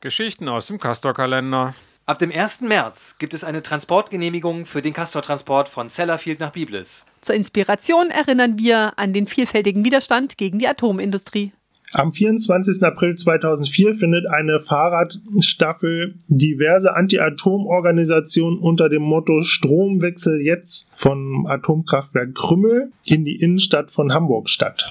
Geschichten aus dem Castor-Kalender. Ab dem 1. März gibt es eine Transportgenehmigung für den Castor-Transport von Sellafield nach Biblis. Zur Inspiration erinnern wir an den vielfältigen Widerstand gegen die Atomindustrie. Am 24. April 2004 findet eine Fahrradstaffel diverse Anti-Atom-Organisationen unter dem Motto Stromwechsel jetzt vom Atomkraftwerk Krümmel in die Innenstadt von Hamburg statt.